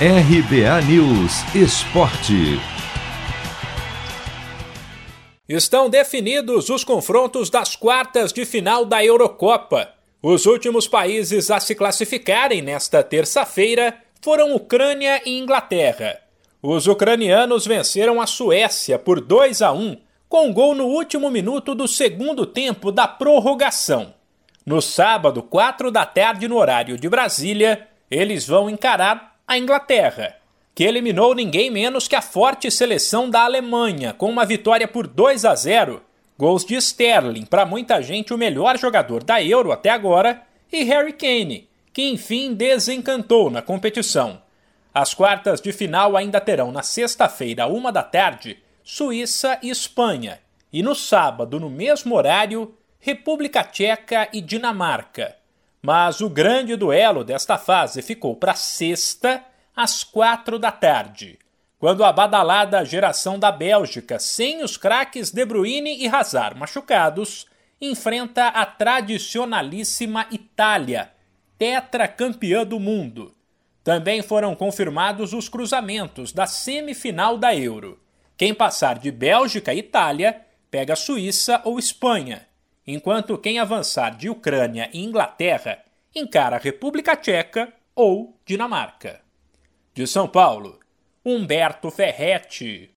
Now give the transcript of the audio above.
RBA News Esporte. Estão definidos os confrontos das quartas de final da Eurocopa. Os últimos países a se classificarem nesta terça-feira foram Ucrânia e Inglaterra. Os ucranianos venceram a Suécia por 2 a 1, com gol no último minuto do segundo tempo da prorrogação. No sábado, 4 da tarde, no horário de Brasília, eles vão encarar a Inglaterra, que eliminou ninguém menos que a forte seleção da Alemanha, com uma vitória por 2 a 0, gols de Sterling, para muita gente o melhor jogador da Euro até agora, e Harry Kane, que enfim desencantou na competição. As quartas de final ainda terão na sexta-feira, uma da tarde, Suíça e Espanha, e no sábado, no mesmo horário, República Tcheca e Dinamarca. Mas o grande duelo desta fase ficou para sexta, às quatro da tarde, quando a badalada geração da Bélgica, sem os craques De Bruyne e Hazard machucados, enfrenta a tradicionalíssima Itália, tetracampeã do mundo. Também foram confirmados os cruzamentos da semifinal da Euro. Quem passar de Bélgica e Itália pega Suíça ou Espanha enquanto quem avançar de Ucrânia e Inglaterra encara a República Tcheca ou Dinamarca. De São Paulo, Humberto Ferretti.